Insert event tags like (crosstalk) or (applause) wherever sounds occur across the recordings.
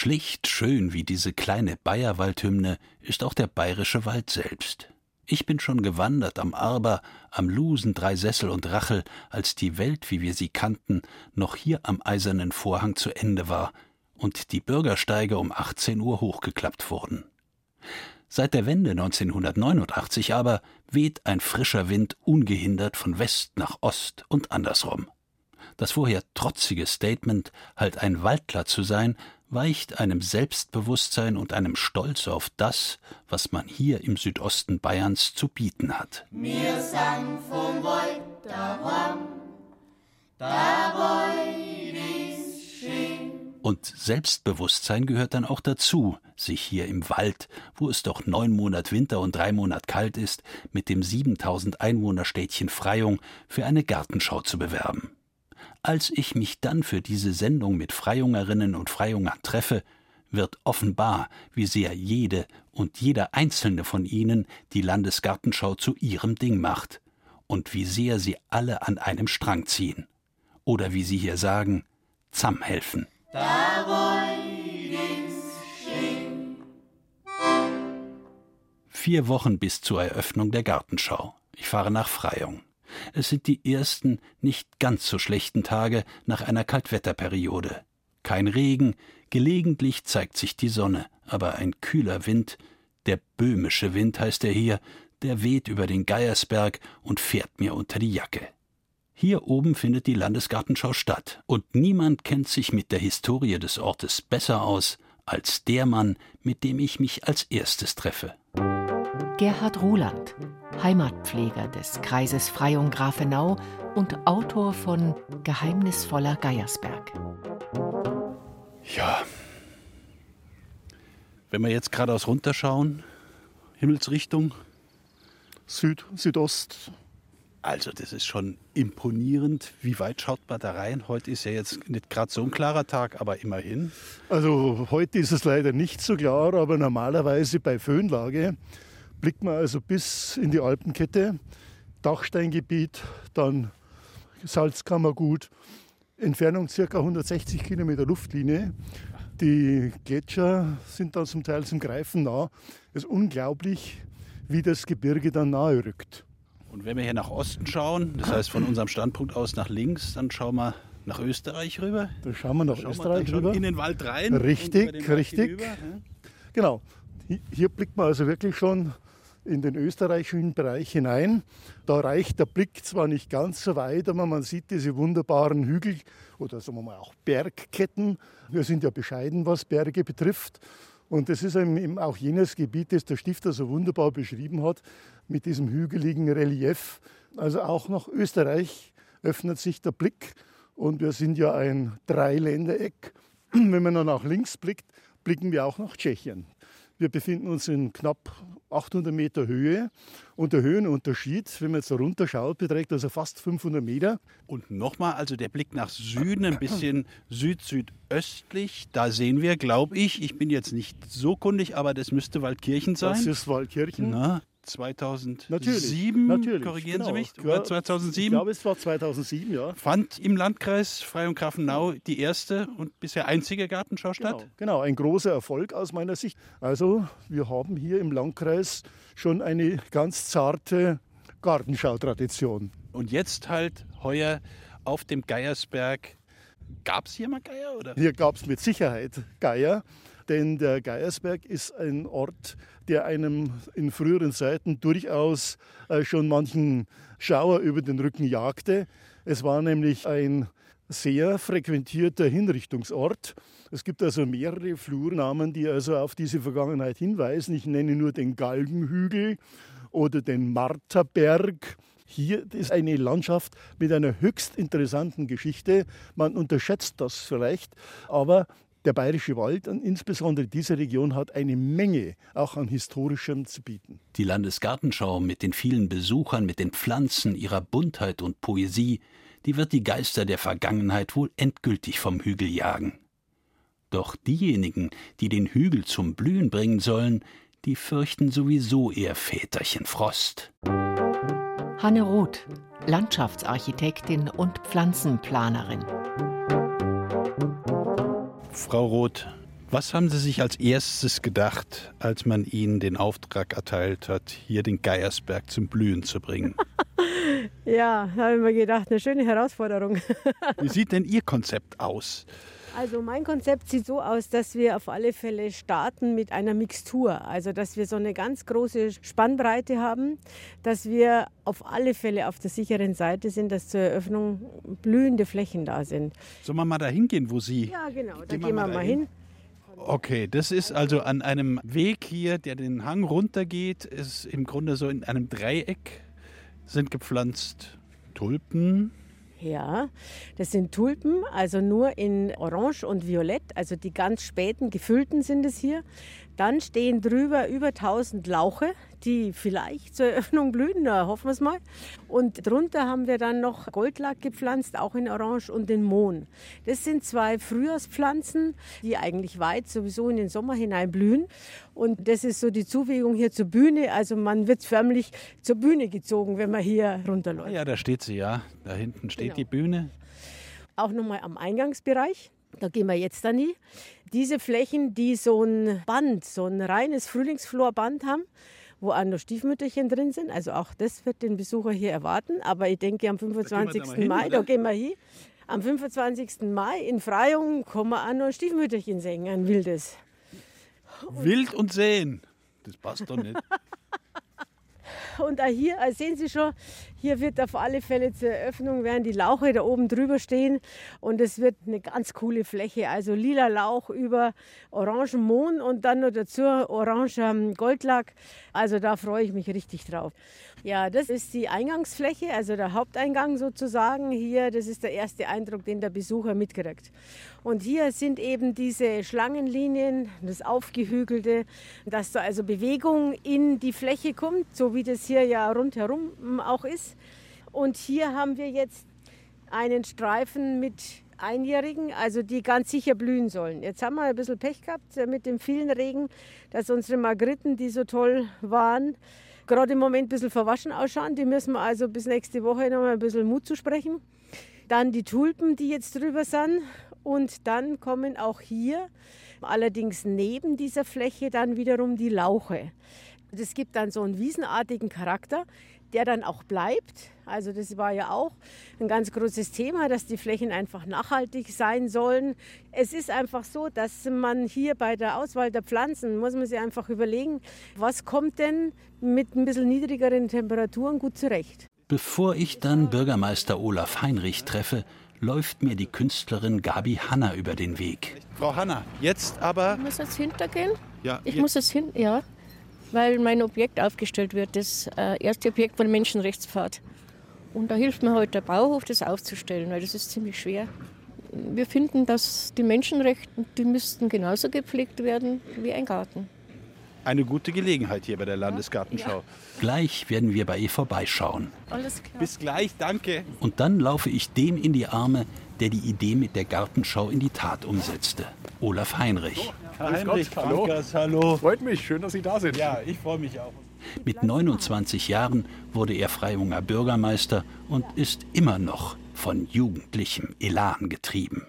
Schlicht schön wie diese kleine Bayerwaldhymne ist auch der bayerische Wald selbst. Ich bin schon gewandert am Arber, am Lusen, Dreisessel und Rachel, als die Welt, wie wir sie kannten, noch hier am eisernen Vorhang zu Ende war und die Bürgersteige um 18 Uhr hochgeklappt wurden. Seit der Wende 1989 aber weht ein frischer Wind ungehindert von West nach Ost und andersrum. Das vorher trotzige Statement, halt ein Waldler zu sein, weicht einem Selbstbewusstsein und einem Stolz auf das, was man hier im Südosten Bayerns zu bieten hat. Wir sind vom Wald daheim, der Wald ist schön. Und Selbstbewusstsein gehört dann auch dazu, sich hier im Wald, wo es doch neun Monat Winter und drei Monat kalt ist, mit dem 7000 Einwohnerstädtchen Freyung für eine Gartenschau zu bewerben. Als ich mich dann für diese Sendung mit Freyungerinnen und Freyungern treffe, wird offenbar, wie sehr jede und jeder einzelne von ihnen die Landesgartenschau zu ihrem Ding macht und wie sehr sie alle an einem Strang ziehen. Oder wie sie hier sagen, zusammenhelfen. Vier Wochen bis zur Eröffnung der Gartenschau. Ich fahre nach Freyung. Es sind die ersten, nicht ganz so schlechten Tage nach einer Kaltwetterperiode. Kein Regen, gelegentlich zeigt sich die Sonne, aber ein kühler Wind, der böhmische Wind heißt er hier, der weht über den Geiersberg und fährt mir unter die Jacke. Hier oben findet die Landesgartenschau statt, und niemand kennt sich mit der Historie des Ortes besser aus als der Mann, mit dem ich mich als erstes treffe. Gerhard Ruland, Heimatpfleger des Kreises Freyung-Grafenau und Autor von Geheimnisvoller Geiersberg. Ja. Wenn wir jetzt geradeaus runterschauen, Himmelsrichtung, Süd, Südost. also das ist schon imponierend. Wie weit schaut man da rein? Heute ist ja jetzt nicht gerade so ein klarer Tag, aber immerhin. Also heute ist es leider nicht so klar, aber normalerweise bei Föhnlage blickt man also bis in die Alpenkette, Dachsteingebiet, dann Salzkammergut, Entfernung ca. 160 Kilometer Luftlinie. Die Gletscher sind dann zum Teil zum Greifen nah. Es ist unglaublich, wie das Gebirge dann nahe rückt. Und wenn wir hier nach Osten schauen, das heißt von unserem Standpunkt aus nach links, dann schauen wir nach Österreich rüber. Da schauen wir nach Schauen wir Österreich dann schon rüber. in den Wald rein. Richtig, Wald richtig. hinüber. Genau. Hi- Hier blickt man also wirklich schon in den österreichischen Bereich hinein. Da reicht der Blick zwar nicht ganz so weit, aber man sieht diese wunderbaren Hügel oder sagen wir mal auch Bergketten. Wir sind ja bescheiden, was Berge betrifft. Und das ist eben auch jenes Gebiet, das der Stifter so wunderbar beschrieben hat, mit diesem hügeligen Relief. Also auch nach Österreich öffnet sich der Blick. Und wir sind ja ein Dreiländereck. (clears throat) Wenn man dann nach links blickt, blicken wir auch nach Tschechien. Wir befinden uns in knapp 800 Meter Höhe und der Höhenunterschied, wenn man jetzt da runterschaut, beträgt also fast 500 Meter. Und nochmal, also der Blick nach Süden, ein bisschen süd-südöstlich. Da sehen wir, glaube ich, ich bin jetzt nicht so kundig, aber das müsste Waldkirchen sein. Das ist Waldkirchen. Na, 2007, Natürlich, natürlich. korrigieren genau. Sie mich, war Ich 2007, glaube, es war 2007, ja. fand im Landkreis Freyung-Grafenau die erste und bisher einzige Gartenschau statt. Genau, genau, ein großer Erfolg aus meiner Sicht. Also, wir haben hier im Landkreis schon eine ganz zarte Gartenschautradition. Und jetzt halt heuer auf dem Geiersberg. Gab es hier mal Geier? Oder? Hier gab es mit Sicherheit Geier, denn der Geiersberg ist ein Ort, der einem in früheren Zeiten durchaus äh, schon manchen Schauer über den Rücken jagte. Es war nämlich ein sehr frequentierter Hinrichtungsort. Es gibt also mehrere Flurnamen, die also auf diese Vergangenheit hinweisen. Ich nenne nur den Galgenhügel oder den Marterberg. Hier ist eine Landschaft mit einer höchst interessanten Geschichte. Man unterschätzt das vielleicht, aber der Bayerische Wald und insbesondere diese Region hat eine Menge auch an historischem zu bieten. Die Landesgartenschau mit den vielen Besuchern, mit den Pflanzen, ihrer Buntheit und Poesie, die wird die Geister der Vergangenheit wohl endgültig vom Hügel jagen. Doch diejenigen, die den Hügel zum Blühen bringen sollen, die fürchten sowieso eher Väterchen Frost. Hanne Roth, Landschaftsarchitektin und Pflanzenplanerin. Frau Roth, was haben Sie sich als erstes gedacht, als man Ihnen den Auftrag erteilt hat, hier den Geiersberg zum Blühen zu bringen? (laughs) ja, habe ich mir gedacht, eine schöne Herausforderung. Wie sieht denn Ihr Konzept aus? Also mein Konzept sieht so aus, dass wir auf alle Fälle starten mit einer Mixtur. Also dass wir so eine ganz große Spannbreite haben, dass wir auf alle Fälle auf der sicheren Seite sind, dass zur Eröffnung blühende Flächen da sind. Sollen wir mal da hingehen, wo Sie... Ja, genau, da gehen wir, mal hin. Okay, das ist also an einem Weg hier, der den Hang runtergeht, ist im Grunde so in einem Dreieck sind gepflanzt Tulpen, ja, das sind Tulpen, also nur in Orange und Violett, also die ganz späten gefüllten sind es hier. Dann stehen drüber über 1000 Lauche, die vielleicht zur Eröffnung blühen, da hoffen wir es mal. Und drunter haben wir dann noch Goldlack gepflanzt, auch in Orange und den Mohn. Das sind zwei Frühjahrspflanzen, die eigentlich weit sowieso in den Sommer hinein blühen. Und das ist so die Zuwägung hier zur Bühne. Also man wird förmlich zur Bühne gezogen, wenn man hier runterläuft. Ja, da steht sie ja. Da hinten steht genau. die Bühne. Auch nochmal am Eingangsbereich. Da gehen wir jetzt dann nie. Diese Flächen, die so ein Band, so ein reines Frühlingsflorband haben, wo auch noch Stiefmütterchen drin sind. Also auch das wird den Besucher hier erwarten. Aber ich denke, am 25. Da Mai, hin, da gehen wir hin. Am 25. Mai in Freyung kommen wir auch noch ein Stiefmütterchen sehen, ein wildes. Wild und sehen. Das passt doch nicht. (laughs) Und auch hier, also sehen Sie schon, hier wird auf alle Fälle zur Eröffnung, werden die Lauche da oben drüber stehen. Und es wird eine ganz coole Fläche. Also lila Lauch über orangen Mohn und dann noch dazu oranger Goldlack. Also da freue ich mich richtig drauf. Ja, das ist die Eingangsfläche, also der Haupteingang sozusagen hier. Das ist der erste Eindruck, den der Besucher mitkriegt. Und hier sind eben diese Schlangenlinien, das Aufgehügelte, dass da also Bewegung in die Fläche kommt, so wie das hier ja rundherum auch ist. Und hier haben wir jetzt einen Streifen mit Einjährigen, also die ganz sicher blühen sollen. Jetzt haben wir ein bisschen Pech gehabt mit dem vielen Regen, dass unsere Margritten, die so toll waren, gerade im Moment ein bisschen verwaschen ausschauen. Die müssen wir also bis nächste Woche noch mal ein bisschen Mut zu sprechen. Dann die Tulpen, die jetzt drüber sind. Und dann kommen auch hier, allerdings neben dieser Fläche, dann wiederum die Lauche. Das gibt dann so einen wiesenartigen Charakter, der dann auch bleibt. Also das war ja auch ein ganz großes Thema, dass die Flächen einfach nachhaltig sein sollen. Es ist einfach so, dass man hier bei der Auswahl der Pflanzen, muss man sich einfach überlegen, was kommt denn mit ein bisschen niedrigeren Temperaturen gut zurecht. Bevor ich dann Bürgermeister Olaf Heinrich treffe, läuft mir die Künstlerin Gabi Hanna über den Weg. Frau Hanna, jetzt aber. Ich muss jetzt hintergehen. Ja, ich muss jetzt hin, ja weil mein Objekt aufgestellt wird, das äh, erste Objekt von Menschenrechtspfad. Und da hilft mir heute halt der Bauhof, das aufzustellen, weil das ist ziemlich schwer. Wir finden, dass die Menschenrechte, die müssten genauso gepflegt werden wie ein Garten. Eine gute Gelegenheit hier bei der Landesgartenschau. Ja. Gleich werden wir bei ihr vorbeischauen. Alles klar. Bis gleich, danke. Und dann laufe ich dem in die Arme, der die Idee mit der Gartenschau in die Tat umsetzte. Olaf Heinrich. Herr Heinrich, hallo. hallo. Freut mich, schön, dass Sie da sind. Ja, ich freue mich auch. Mit 29 Jahren wurde er Freiunger Bürgermeister und ist immer noch von jugendlichem Elan getrieben.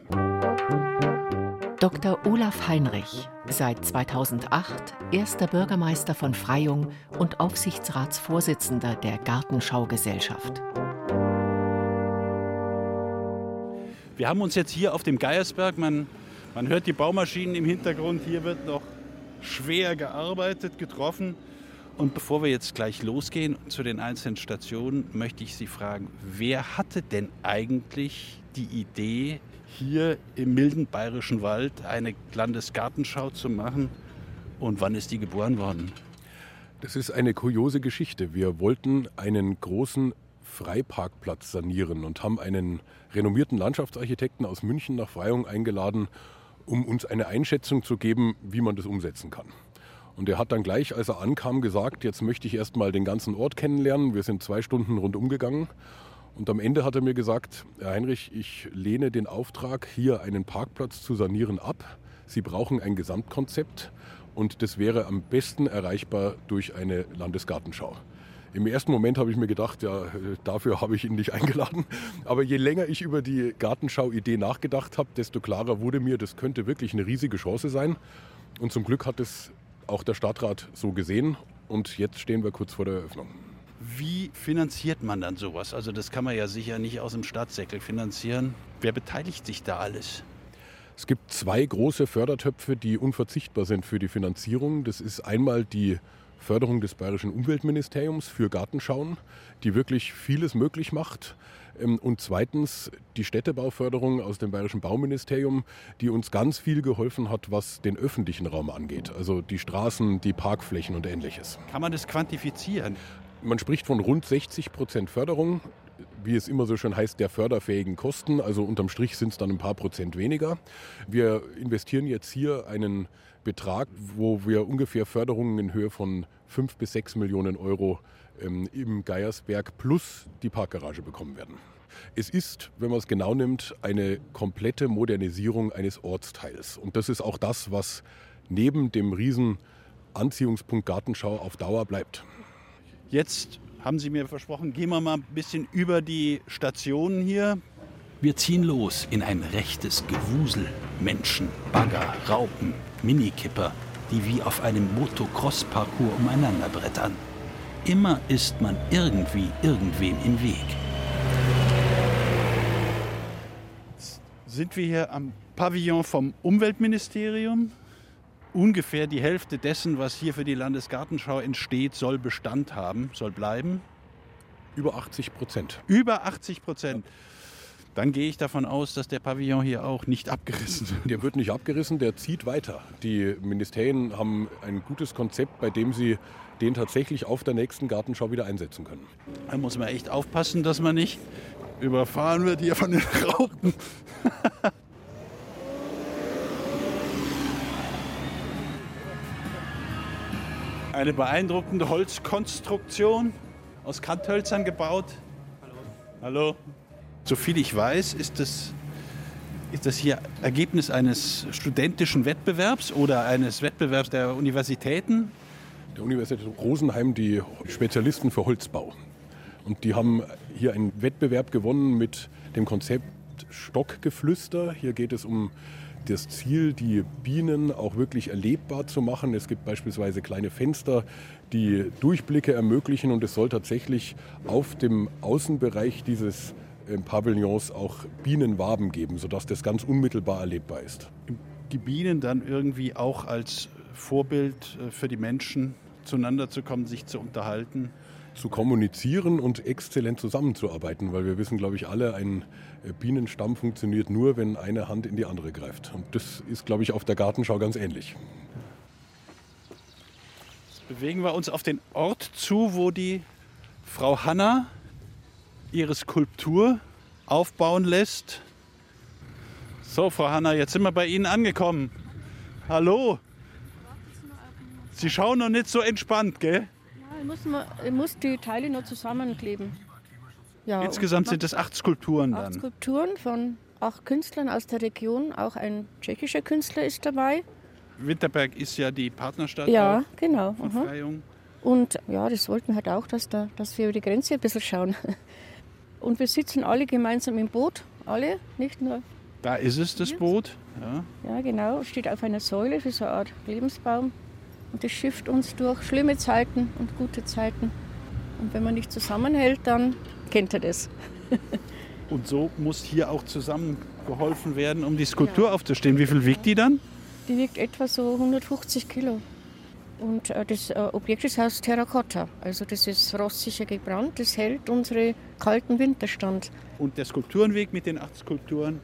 Dr. Olaf Heinrich, seit 2008 erster Bürgermeister von Freyung und Aufsichtsratsvorsitzender der Gartenschaugesellschaft. Wir haben uns jetzt hier auf dem Geiersberg, man man hört die Baumaschinen im Hintergrund. Hier wird noch schwer gearbeitet, getroffen. Und bevor wir jetzt gleich losgehen zu den einzelnen Stationen, möchte ich Sie fragen, wer hatte denn eigentlich die Idee, hier im milden bayerischen Wald eine Landesgartenschau zu machen? Und wann ist die geboren worden? Das ist eine kuriose Geschichte. Wir wollten einen großen Freiparkplatz sanieren und haben einen renommierten Landschaftsarchitekten aus München nach Freyung eingeladen, um uns eine Einschätzung zu geben, wie man das umsetzen kann. Und er hat dann gleich, als er ankam, gesagt, jetzt möchte ich erst mal den ganzen Ort kennenlernen. Wir sind zwei Stunden rundum gegangen. Und am Ende hat er mir gesagt, Herr Heinrich, ich lehne den Auftrag, hier einen Parkplatz zu sanieren, ab. Sie brauchen ein Gesamtkonzept und das wäre am besten erreichbar durch eine Landesgartenschau. Im ersten Moment habe ich mir gedacht, ja, dafür habe ich ihn nicht (laughs) eingeladen. Aber je länger ich über die Gartenschau-Idee nachgedacht habe, desto klarer wurde mir, das könnte wirklich eine riesige Chance sein. Und zum Glück hat es auch der Stadtrat so gesehen. Und jetzt stehen wir kurz vor der Eröffnung. Wie finanziert man dann sowas? Also das kann man ja sicher nicht aus dem Staatssäckel finanzieren. Wer beteiligt sich da alles? Es gibt zwei große Fördertöpfe, die unverzichtbar sind für die Finanzierung. Das ist einmal die Förderung des Bayerischen Umweltministeriums für Gartenschauen, die wirklich vieles möglich macht. Ähm, und zweitens die Städtebauförderung aus dem Bayerischen Bauministerium, die uns ganz viel geholfen hat, was den öffentlichen Raum angeht. Also die Straßen, die Parkflächen und ähnliches. Kann man das quantifizieren? Man spricht von rund 60 Prozent Förderung wie es immer so schön heißt, der förderfähigen Kosten. Also unterm Strich sind es dann ein paar Prozent weniger. Wir investieren jetzt hier einen Betrag, wo wir ungefähr Förderungen in Höhe von 5 bis 6 Millionen Euro ähm, im Geiersberg plus die Parkgarage bekommen werden. Es ist, wenn man es genau nimmt, eine komplette Modernisierung eines Ortsteils. Und das ist auch das, was neben dem riesen Anziehungspunkt Gartenschau auf Dauer bleibt. Jetzt haben Sie mir versprochen, gehen wir mal ein bisschen über die Stationen hier. Wir ziehen los in ein rechtes Gewusel. Menschen, Bagger, Raupen, Minikipper, die wie auf einem Motocross-Parcours umeinander brettern. Immer ist man irgendwie irgendwem im Weg. Sind wir hier am Pavillon vom Umweltministerium? Ungefähr die Hälfte dessen, was hier für die Landesgartenschau entsteht, soll Bestand haben, soll bleiben. Über 80 Prozent. Über 80 Prozent. Dann gehe ich davon aus, dass der Pavillon hier auch nicht abgerissen wird. Der wird nicht abgerissen, der zieht weiter. Die Ministerien haben ein gutes Konzept, bei dem sie den tatsächlich auf der nächsten Gartenschau wieder einsetzen können. Da muss man echt aufpassen, dass man nicht überfahren wird hier von den Raupen. (laughs) Eine beeindruckende Holzkonstruktion aus Kanthölzern gebaut. Hallo. Hallo. Soviel ich weiß, ist das, ist das hier Ergebnis eines studentischen Wettbewerbs oder eines Wettbewerbs der Universitäten? Der Universität Rosenheim, die Spezialisten für Holzbau. Und die haben hier einen Wettbewerb gewonnen mit dem Konzept Stockgeflüster. Hier geht es um das Ziel, die Bienen auch wirklich erlebbar zu machen. Es gibt beispielsweise kleine Fenster, die Durchblicke ermöglichen und es soll tatsächlich auf dem Außenbereich dieses äh, Pavillons auch Bienenwaben geben, sodass das ganz unmittelbar erlebbar ist. Die Bienen dann irgendwie auch als Vorbild äh, für die Menschen zueinander zu kommen, sich zu unterhalten? Zu kommunizieren und exzellent zusammenzuarbeiten, weil wir wissen, glaube ich, alle, ein äh, Bienenstamm funktioniert nur, wenn eine Hand in die andere greift. Und das ist, glaube ich, auf der Gartenschau ganz ähnlich. Jetzt bewegen wir uns auf den Ort zu, wo die Frau Hanna ihre Skulptur aufbauen lässt. So, Frau Hanna, jetzt sind wir bei Ihnen angekommen. Hallo. Sie schauen noch nicht so entspannt, gell? Ich muss, man, muss die Teile noch zusammenkleben. Ja, Insgesamt sind es acht Skulpturen acht dann. Skulpturen von acht Künstlern aus der Region. Auch ein tschechischer Künstler ist dabei. Winterberg ist ja die Partnerstadt ja, genau. von aha. Freyung. Und ja, das wollten wir halt auch, dass, da, dass wir über die Grenze ein bisschen schauen. (laughs) Und wir sitzen alle gemeinsam im Boot. Alle, nicht nur. Da ist es, das Boot. Ja. Ja, genau. Steht auf einer Säule für so eine Art Lebensbaum. Und das schifft uns durch schlimme Zeiten und gute Zeiten. Und wenn man nicht zusammenhält, dann kennt er das. (laughs) Und so muss hier auch zusammengeholfen werden, um die Skulptur aufzustehen. Wie viel wiegt die dann? Die wiegt etwa so 150 Kilo. Und äh, das äh, Objekt ist aus Terrakotta. Also das ist rostsicher gebrannt, das hält unsere kalten Winter stand. Und der Skulpturenweg mit den acht Skulpturen,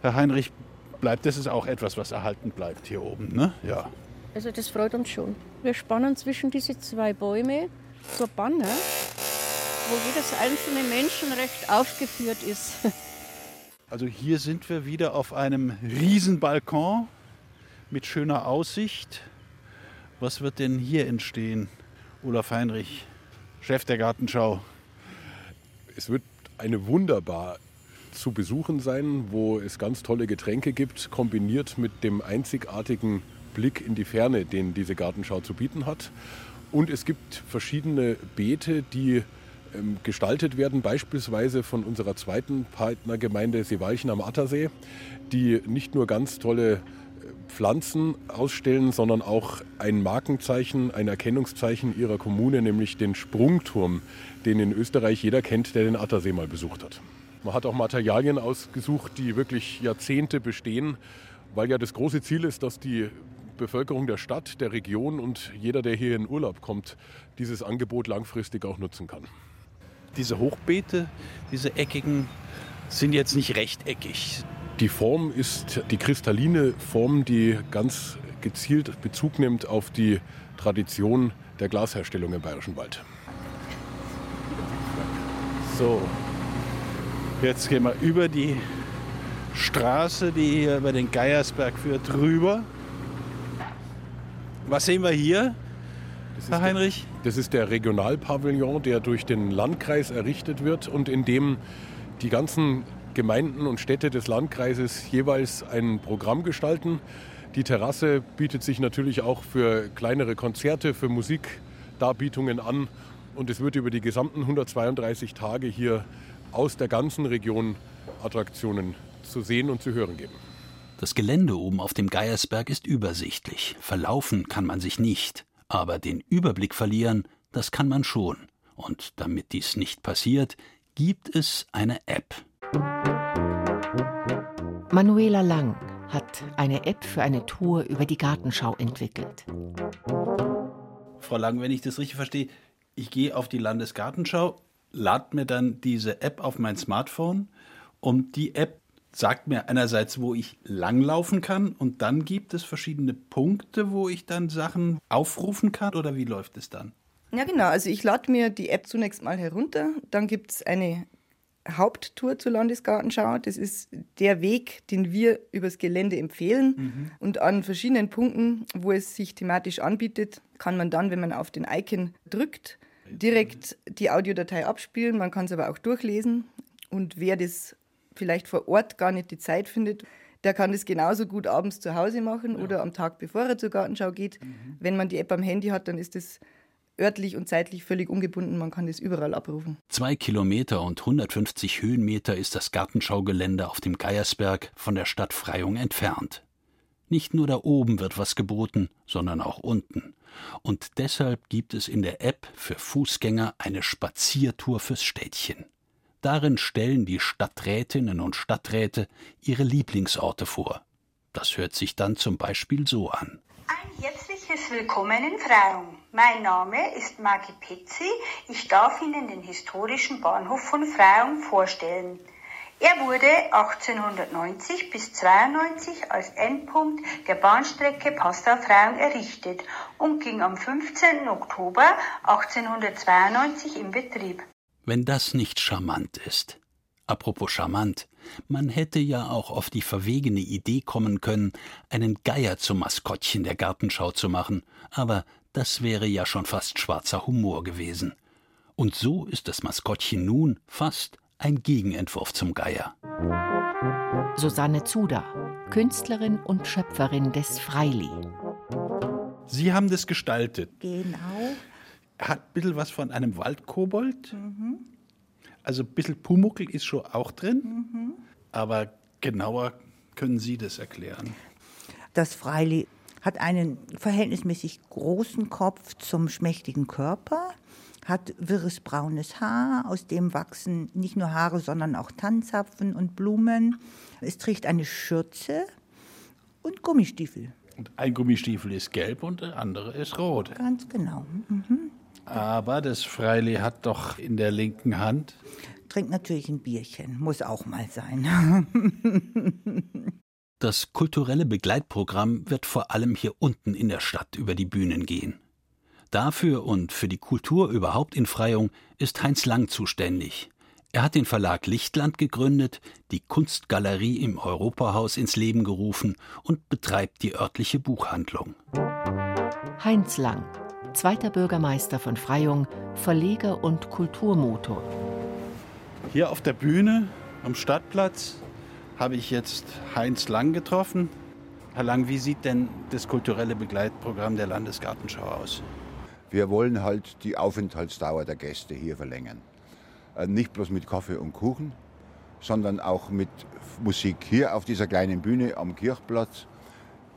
Herr Heinrich, bleibt, das ist auch etwas, was erhalten bleibt hier oben, ne? Ja. Also das freut uns schon. Wir spannen zwischen diese zwei Bäume so Banner, wo jedes einzelne Menschenrecht aufgeführt ist. (laughs) Also hier sind wir wieder auf einem Riesenbalkon mit schöner Aussicht. Was wird denn hier entstehen, Olaf Heinrich, Chef der Gartenschau? Es wird eine wunderbar zu besuchen sein, wo es ganz tolle Getränke gibt, kombiniert mit dem einzigartigen Blick in die Ferne, den diese Gartenschau zu bieten hat. Und es gibt verschiedene Beete, die ähm, gestaltet werden, beispielsweise von unserer zweiten Partnergemeinde Seewalchen am Attersee, die nicht nur ganz tolle äh, Pflanzen ausstellen, sondern auch ein Markenzeichen, ein Erkennungszeichen ihrer Kommune, nämlich den Sprungturm, den in Österreich jeder kennt, der den Attersee mal besucht hat. Man hat auch Materialien ausgesucht, die wirklich Jahrzehnte bestehen, weil ja das große Ziel ist, dass die Bevölkerung der Stadt, der Region und jeder, der hier in Urlaub kommt, dieses Angebot langfristig auch nutzen kann. Diese Hochbeete, diese eckigen, sind jetzt nicht rechteckig. Die Form ist die kristalline Form, die ganz gezielt Bezug nimmt auf die Tradition der Glasherstellung im Bayerischen Wald. So, jetzt gehen wir über die Straße, die hier über den Geiersberg führt, rüber. Was sehen wir hier, Herr Heinrich? Der, das ist der Regionalpavillon, der durch den Landkreis errichtet wird und in dem die ganzen Gemeinden und Städte des Landkreises jeweils ein Programm gestalten. Die Terrasse bietet sich natürlich auch für kleinere Konzerte, für Musikdarbietungen an und es wird über die gesamten 132 Tage hier aus der ganzen Region Attraktionen zu sehen und zu hören geben. Das Gelände oben auf dem Geiersberg ist übersichtlich. Verlaufen kann man sich nicht. Aber den Überblick verlieren, das kann man schon. Und damit dies nicht passiert, gibt es eine App. Manuela Lang hat eine App für eine Tour über die Gartenschau entwickelt. Frau Lang, wenn ich das richtig verstehe, ich gehe auf die Landesgartenschau, lade mir dann diese App auf mein Smartphone und die App sagt mir einerseits, wo ich langlaufen kann und dann gibt es verschiedene Punkte, wo ich dann Sachen aufrufen kann oder wie läuft es dann? Ja, genau. Also ich lade mir die App zunächst mal herunter. Dann gibt es eine Haupttour zur Landesgartenschau. Das ist der Weg, den wir übers Gelände empfehlen. Mhm. Und an verschiedenen Punkten, wo es sich thematisch anbietet, kann man dann, wenn man auf den Icon drückt, direkt die Audiodatei abspielen. Man kann es aber auch durchlesen. Und wer das vielleicht vor Ort gar nicht die Zeit findet, der kann das genauso gut abends zu Hause machen ja. oder am Tag, bevor er zur Gartenschau geht. Mhm. Wenn man die App am Handy hat, dann ist das örtlich und zeitlich völlig ungebunden. Man kann das überall abrufen. Zwei Kilometer und 150 Höhenmeter ist das Gartenschaugelände auf dem Geiersberg von der Stadt Freyung entfernt. Nicht nur da oben wird was geboten, sondern auch unten. Und deshalb gibt es in der App für Fußgänger eine Spaziertour fürs Städtchen. Darin stellen die Stadträtinnen und Stadträte ihre Lieblingsorte vor. Das hört sich dann zum Beispiel so an. Ein herzliches Willkommen in Freyung. Mein Name ist Magi Petzi. Ich darf Ihnen den historischen Bahnhof von Freyung vorstellen. Er wurde 1890 bis 92 als Endpunkt der Bahnstrecke Passau-Freyung errichtet und ging am 15. Oktober 1892 in Betrieb wenn das nicht charmant ist. Apropos charmant, man hätte ja auch auf die verwegene Idee kommen können, einen Geier zum Maskottchen der Gartenschau zu machen, aber das wäre ja schon fast schwarzer Humor gewesen. Und so ist das Maskottchen nun fast ein Gegenentwurf zum Geier. Susanne Zuda, Künstlerin und Schöpferin des Freili. Sie haben das gestaltet. Genau hat ein bisschen was von einem Waldkobold. Mhm. Also ein bisschen Pumuckel ist schon auch drin. Mhm. Aber genauer können Sie das erklären. Das Freili hat einen verhältnismäßig großen Kopf zum schmächtigen Körper, hat wirres braunes Haar, aus dem wachsen nicht nur Haare, sondern auch Tannzapfen und Blumen. Es trägt eine Schürze und Gummistiefel. Und ein Gummistiefel ist gelb und der andere ist rot. Ganz genau. Mhm. Aber das Freili hat doch in der linken Hand. Trinkt natürlich ein Bierchen, muss auch mal sein. (laughs) das kulturelle Begleitprogramm wird vor allem hier unten in der Stadt über die Bühnen gehen. Dafür und für die Kultur überhaupt in Freyung ist Heinz Lang zuständig. Er hat den Verlag Lichtland gegründet, die Kunstgalerie im Europahaus ins Leben gerufen und betreibt die örtliche Buchhandlung. Heinz Lang, zweiter Bürgermeister von Freyung, Verleger und Kulturmotor. Hier auf der Bühne am Stadtplatz habe ich jetzt Heinz Lang getroffen. Herr Lang, wie sieht denn das kulturelle Begleitprogramm der Landesgartenschau aus? Wir wollen halt die Aufenthaltsdauer der Gäste hier verlängern. Äh, nicht bloß mit Kaffee und Kuchen, sondern auch mit Musik. Hier auf dieser kleinen Bühne am Kirchplatz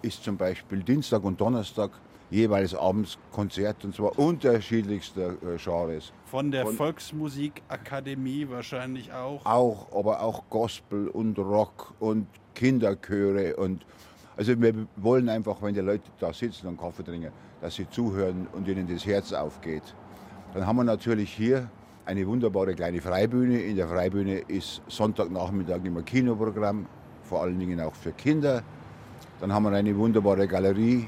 ist zum Beispiel Dienstag und Donnerstag jeweils abends Konzert und zwar unterschiedlichster äh, Genres. Von der Von, Volksmusikakademie wahrscheinlich auch? Auch, aber auch Gospel und Rock und Kinderchöre und also wir wollen einfach, wenn die Leute da sitzen und Kaffee trinken, dass sie zuhören und ihnen das Herz aufgeht. Dann haben wir natürlich hier eine wunderbare kleine Freibühne. In der Freibühne ist Sonntagnachmittag immer Kinoprogramm, vor allen Dingen auch für Kinder. Dann haben wir eine wunderbare Galerie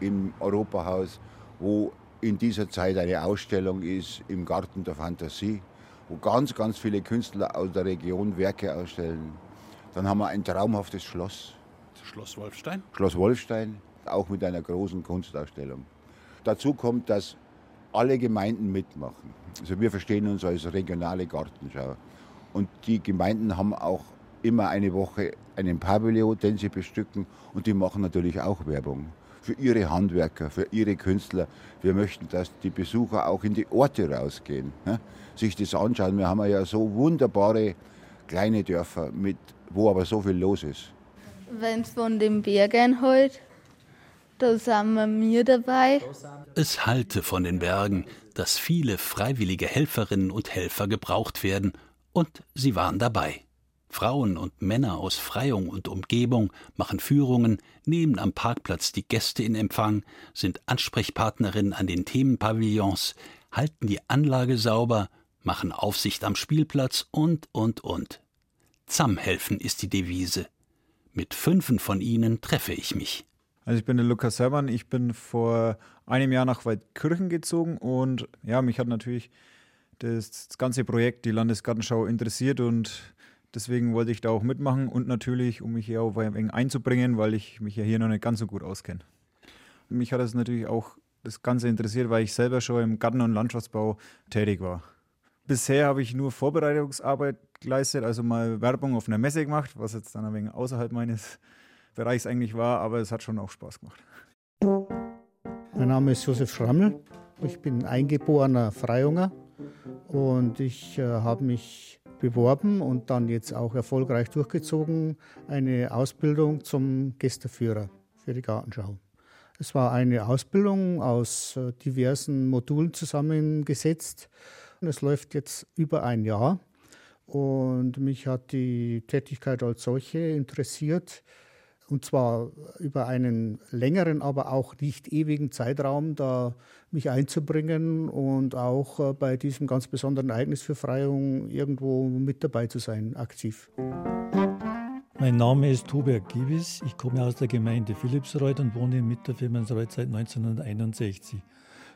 im Europahaus, wo in dieser Zeit eine Ausstellung ist im Garten der Fantasie, wo ganz, ganz viele Künstler aus der Region Werke ausstellen. Dann haben wir ein traumhaftes Schloss. Schloss Wolfstein? Schloss Wolfstein, auch mit einer großen Kunstausstellung. Dazu kommt, dass alle Gemeinden mitmachen. Also wir verstehen uns als regionale Gartenschau. Und die Gemeinden haben auch immer eine Woche einen Pavillon, den sie bestücken und die machen natürlich auch Werbung für ihre Handwerker, für ihre Künstler. Wir möchten, dass die Besucher auch in die Orte rausgehen, ne? sich das anschauen. Wir haben ja so wunderbare kleine Dörfer, mit, wo aber so viel los ist. Wenn es von den Bergen halt, da sind wir mir dabei. Es halte von den Bergen, dass viele freiwillige Helferinnen und Helfer gebraucht werden, und sie waren dabei. Frauen und Männer aus Freyung und Umgebung machen Führungen, nehmen am Parkplatz die Gäste in Empfang, sind Ansprechpartnerinnen an den Themenpavillons, halten die Anlage sauber, machen Aufsicht am Spielplatz und, und, und. Zusammenhelfen ist die Devise. Mit fünfen von ihnen treffe ich mich. Also ich bin der Lukas Serban, ich bin vor einem Jahr nach Waldkirchen gezogen und ja, mich hat natürlich das ganze Projekt, die Landesgartenschau interessiert und Deswegen wollte ich da auch mitmachen und natürlich, um mich hier auch ein wenig einzubringen, weil ich mich ja hier noch nicht ganz so gut auskenne. Mich hat es natürlich auch das Ganze interessiert, weil ich selber schon im Garten- und Landschaftsbau tätig war. Bisher habe ich nur Vorbereitungsarbeit geleistet, also mal Werbung auf einer Messe gemacht, was jetzt dann ein wenig außerhalb meines (laughs) Bereichs eigentlich war, aber es hat schon auch Spaß gemacht. Mein Name ist Josef Schrammel. Ich bin eingeborener Freiunger und ich äh, habe mich beworben und dann jetzt auch erfolgreich durchgezogen, eine Ausbildung zum Gästeführer für die Gartenschau. Es war eine Ausbildung aus äh, diversen Modulen zusammengesetzt. Es läuft jetzt über ein Jahr und mich hat die Tätigkeit als solche interessiert. Und zwar über einen längeren, aber auch nicht ewigen Zeitraum, da mich einzubringen und auch äh, bei diesem ganz besonderen Ereignis für Freiung irgendwo mit dabei zu sein, aktiv. Mein Name ist Hubert Giebis. Ich komme aus der Gemeinde Philipsreuth und wohne in Mitterfirmensreuth seit 1961.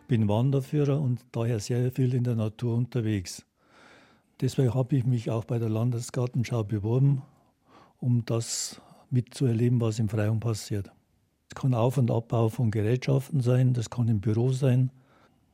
Bin Wanderführer und daher sehr viel in der Natur unterwegs. Deswegen habe ich mich auch bei der Landesgartenschau beworben, um das mitzuerleben, was im Freiraum passiert. Es kann Auf- und Abbau von Gerätschaften sein, das kann im Büro sein,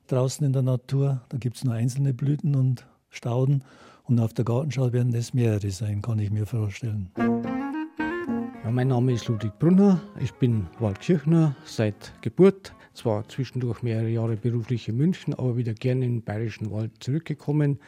draußen in der Natur, da gibt es nur einzelne Blüten und Stauden. Und auf der Gartenschau werden es mehrere sein, kann ich mir vorstellen. Ja, mein Name ist Ludwig Brunner, ich bin Waldkirchner seit Geburt, zwar zwischendurch mehrere Jahre beruflich in München, aber wieder gerne in den Bayerischen Wald zurückgekommen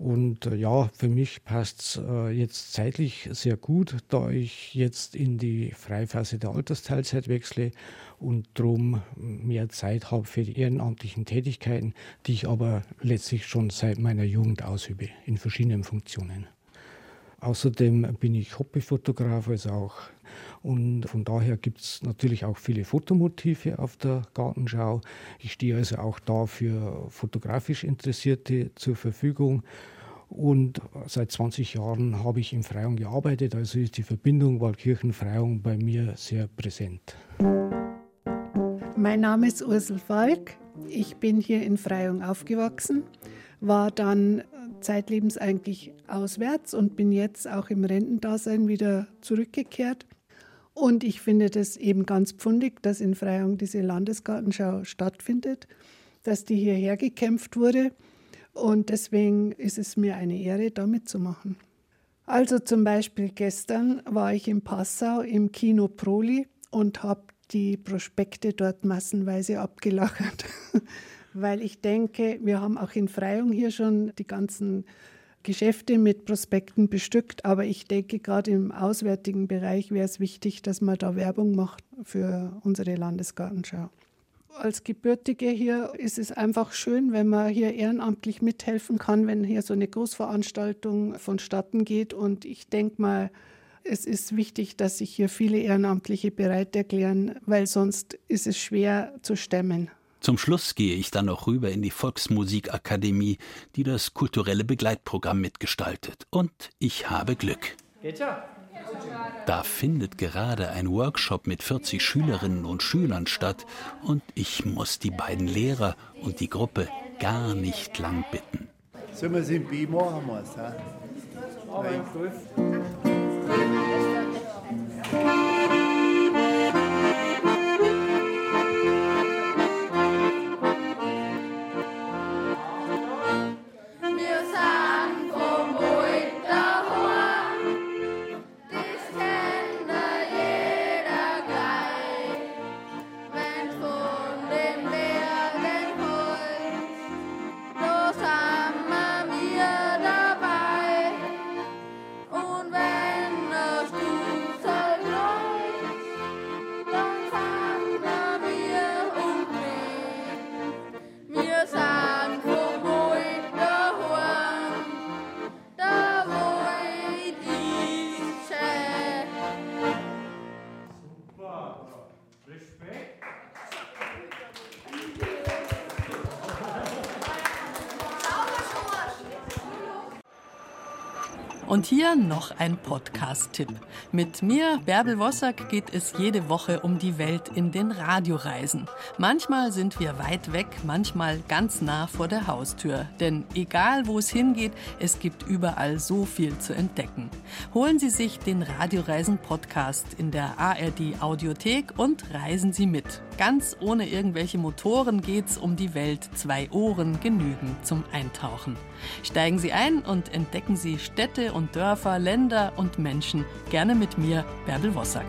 und äh, ja, für mich passt es äh, jetzt zeitlich sehr gut, da ich jetzt in die Freiphase der Altersteilzeit wechsle und darum mehr Zeit habe für die ehrenamtlichen Tätigkeiten, die ich aber letztlich schon seit meiner Jugend ausübe, in verschiedenen Funktionen. Außerdem bin ich Hobbyfotograf, also auch und von daher gibt es natürlich auch viele Fotomotive auf der Gartenschau. Ich stehe also auch da für fotografisch Interessierte zur Verfügung. Und seit 20 Jahren habe ich in Freyung gearbeitet, also ist die Verbindung Waldkirchen-Freyung bei mir sehr präsent. Mein Name ist Ursel Falk. Ich bin hier in Freyung aufgewachsen, war dann zeitlebens eigentlich auswärts und bin jetzt auch im Rentendasein wieder zurückgekehrt. Und ich finde das eben ganz pfundig, dass in Freyung diese Landesgartenschau stattfindet, dass die hierher gekämpft wurde. Und deswegen ist es mir eine Ehre, da mitzumachen. Also zum Beispiel gestern war ich in Passau im Kino Proli und habe die Prospekte dort massenweise abgelagert, (laughs) weil ich denke, wir haben auch in Freyung hier schon die ganzen Geschäfte mit Prospekten bestückt, aber ich denke, gerade im auswärtigen Bereich wäre es wichtig, dass man da Werbung macht für unsere Landesgartenschau. Als Gebürtige hier ist es einfach schön, wenn man hier ehrenamtlich mithelfen kann, wenn hier so eine Großveranstaltung vonstatten geht. Und ich denke mal, es ist wichtig, dass sich hier viele Ehrenamtliche bereit erklären, weil sonst ist es schwer zu stemmen. Zum Schluss gehe ich dann noch rüber in die Volksmusikakademie, die das kulturelle Begleitprogramm mitgestaltet. Und ich habe Glück. Da findet gerade ein Workshop mit 40 Schülerinnen und Schülern statt und ich muss die beiden Lehrer und die Gruppe gar nicht lang bitten. Sollen wir es in B machen? Muss, Und hier noch ein Podcast-Tipp. Mit mir, Bärbel Wossack, geht es jede Woche um die Welt in den Radioreisen. Manchmal sind wir weit weg, manchmal ganz nah vor der Haustür. Denn egal wo es hingeht, es gibt überall so viel zu entdecken. Holen Sie sich den Radioreisen-Podcast in der ARD Audiothek und reisen Sie mit. Ganz ohne irgendwelche Motoren geht's um die Welt. Zwei Ohren genügen zum Eintauchen. Steigen Sie ein und entdecken Sie Städte und Dörfer, Länder und Menschen. Gerne mit mir, Bärbel Wossack.